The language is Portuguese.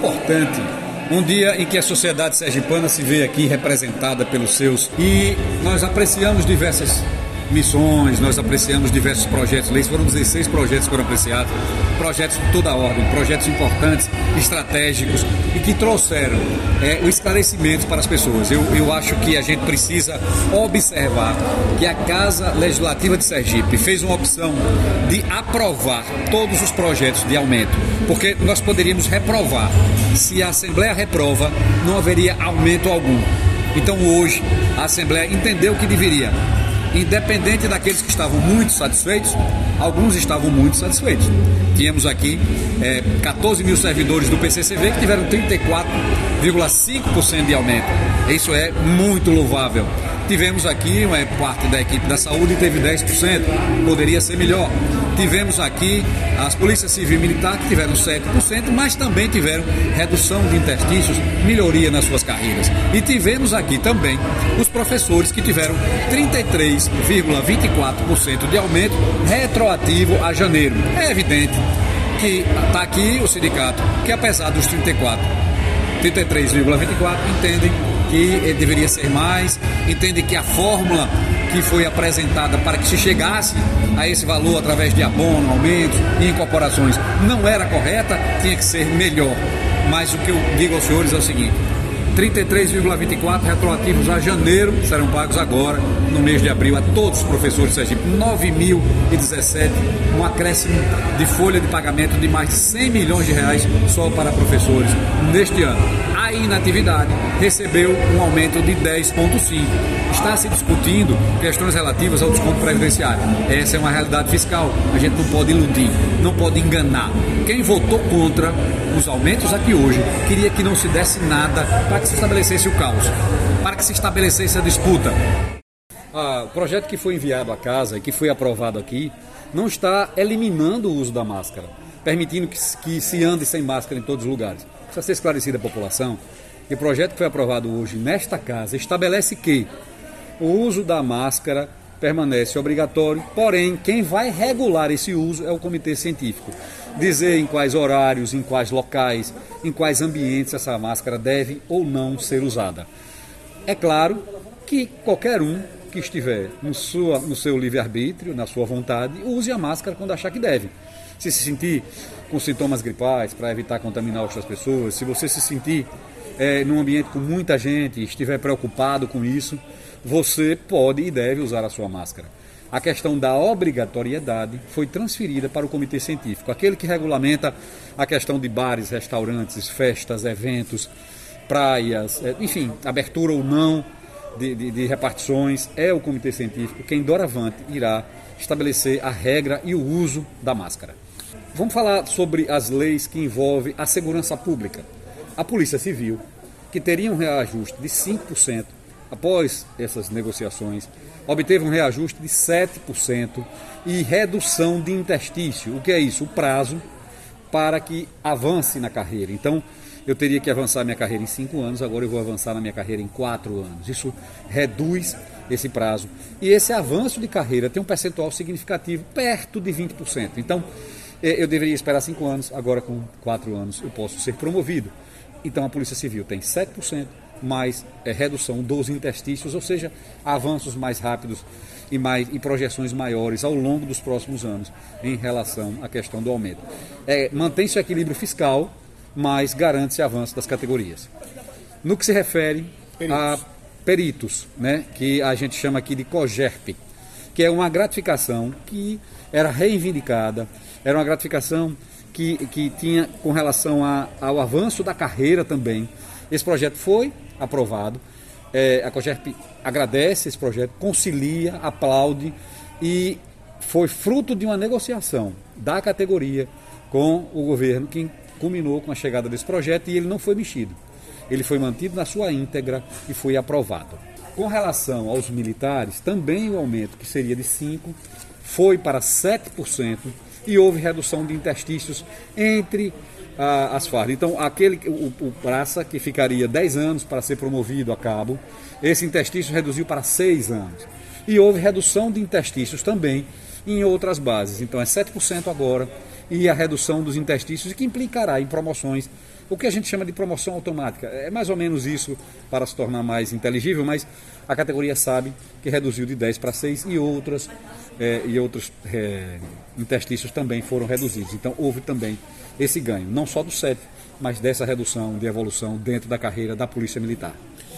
importante. Um dia em que a sociedade sergipana se vê aqui representada pelos seus e nós apreciamos diversas missões, nós apreciamos diversos projetos, leis, foram 16 projetos que foram apreciados, projetos de toda a ordem, projetos importantes, estratégicos e que trouxeram é, o esclarecimento para as pessoas. Eu, eu acho que a gente precisa observar que a Casa Legislativa de Sergipe fez uma opção de aprovar todos os projetos de aumento, porque nós poderíamos reprovar. Se a Assembleia reprova, não haveria aumento algum. Então hoje a Assembleia entendeu que deveria independente daqueles que estavam muito satisfeitos, alguns estavam muito satisfeitos. Tínhamos aqui é, 14 mil servidores do PCCV que tiveram 34,5% de aumento. Isso é muito louvável. Tivemos aqui uma parte da equipe da saúde teve 10%, poderia ser melhor. Tivemos aqui as polícias civil e militar que tiveram 7%, mas também tiveram redução de interstícios, melhoria nas suas carreiras. E tivemos aqui também os professores que tiveram 33,24% de aumento retroativo a janeiro. É evidente que está aqui o sindicato, que apesar dos 34, 33,24, entendem que deveria ser mais, entende que a fórmula que foi apresentada para que se chegasse a esse valor através de abono, aumentos e incorporações não era correta, tinha que ser melhor. Mas o que eu digo aos senhores é o seguinte: 33,24 retroativos a janeiro serão pagos agora, no mês de abril, a todos os professores Sergipe. 9.017, um acréscimo de folha de pagamento de mais de 100 milhões de reais só para professores neste ano. A inatividade recebeu um aumento de 10,5. Está se discutindo questões relativas ao desconto previdenciário. Essa é uma realidade fiscal. A gente não pode iludir, não pode enganar. Quem votou contra os aumentos aqui hoje queria que não se desse nada para que se estabelecesse o caos, para que se estabelecesse a disputa. Ah, o projeto que foi enviado à casa e que foi aprovado aqui não está eliminando o uso da máscara, permitindo que, que se ande sem máscara em todos os lugares. Precisa ser esclarecida a população que o projeto que foi aprovado hoje nesta casa estabelece que o uso da máscara permanece obrigatório, porém, quem vai regular esse uso é o comitê científico. Dizer em quais horários, em quais locais, em quais ambientes essa máscara deve ou não ser usada. É claro que qualquer um que estiver no, sua, no seu livre-arbítrio, na sua vontade, use a máscara quando achar que deve. Se se sentir com sintomas gripais, para evitar contaminar outras pessoas, se você se sentir é, num ambiente com muita gente, estiver preocupado com isso, você pode e deve usar a sua máscara. A questão da obrigatoriedade foi transferida para o comitê científico, aquele que regulamenta a questão de bares, restaurantes, festas, eventos, praias, é, enfim, abertura ou não de, de, de repartições, é o comitê científico quem doravante irá estabelecer a regra e o uso da máscara. Vamos falar sobre as leis que envolvem a segurança pública. A Polícia Civil, que teria um reajuste de 5% após essas negociações, obteve um reajuste de 7% e redução de interstício. O que é isso? O prazo para que avance na carreira. Então, eu teria que avançar minha carreira em 5 anos, agora eu vou avançar na minha carreira em 4 anos. Isso reduz esse prazo. E esse avanço de carreira tem um percentual significativo, perto de 20%. Então, eh, eu deveria esperar 5 anos, agora com 4 anos eu posso ser promovido. Então, a Polícia Civil tem 7% mais é, redução dos interstícios, ou seja, avanços mais rápidos e, mais, e projeções maiores ao longo dos próximos anos em relação à questão do aumento. É, Mantém-se o equilíbrio fiscal, mas garante-se avanço das categorias. No que se refere peritos. a peritos, né, que a gente chama aqui de COGERP, que é uma gratificação que era reivindicada, era uma gratificação que, que tinha com relação a, ao avanço da carreira também. Esse projeto foi aprovado. É, a COGERP agradece esse projeto, concilia, aplaude e foi fruto de uma negociação da categoria com o governo que culminou com a chegada desse projeto e ele não foi mexido. Ele foi mantido na sua íntegra e foi aprovado. Com relação aos militares, também o aumento, que seria de 5%, foi para 7% e houve redução de interstícios entre a, as fardas. Então, aquele, o, o praça que ficaria 10 anos para ser promovido a cabo, esse interstício reduziu para 6 anos. E houve redução de interstícios também em outras bases. Então, é 7% agora e a redução dos interstícios, e que implicará em promoções, o que a gente chama de promoção automática. É mais ou menos isso para se tornar mais inteligível, mas a categoria sabe que reduziu de 10 para 6 e outras é, e outros é, interstícios também foram reduzidos. Então houve também esse ganho, não só do CEP, mas dessa redução de evolução dentro da carreira da Polícia Militar.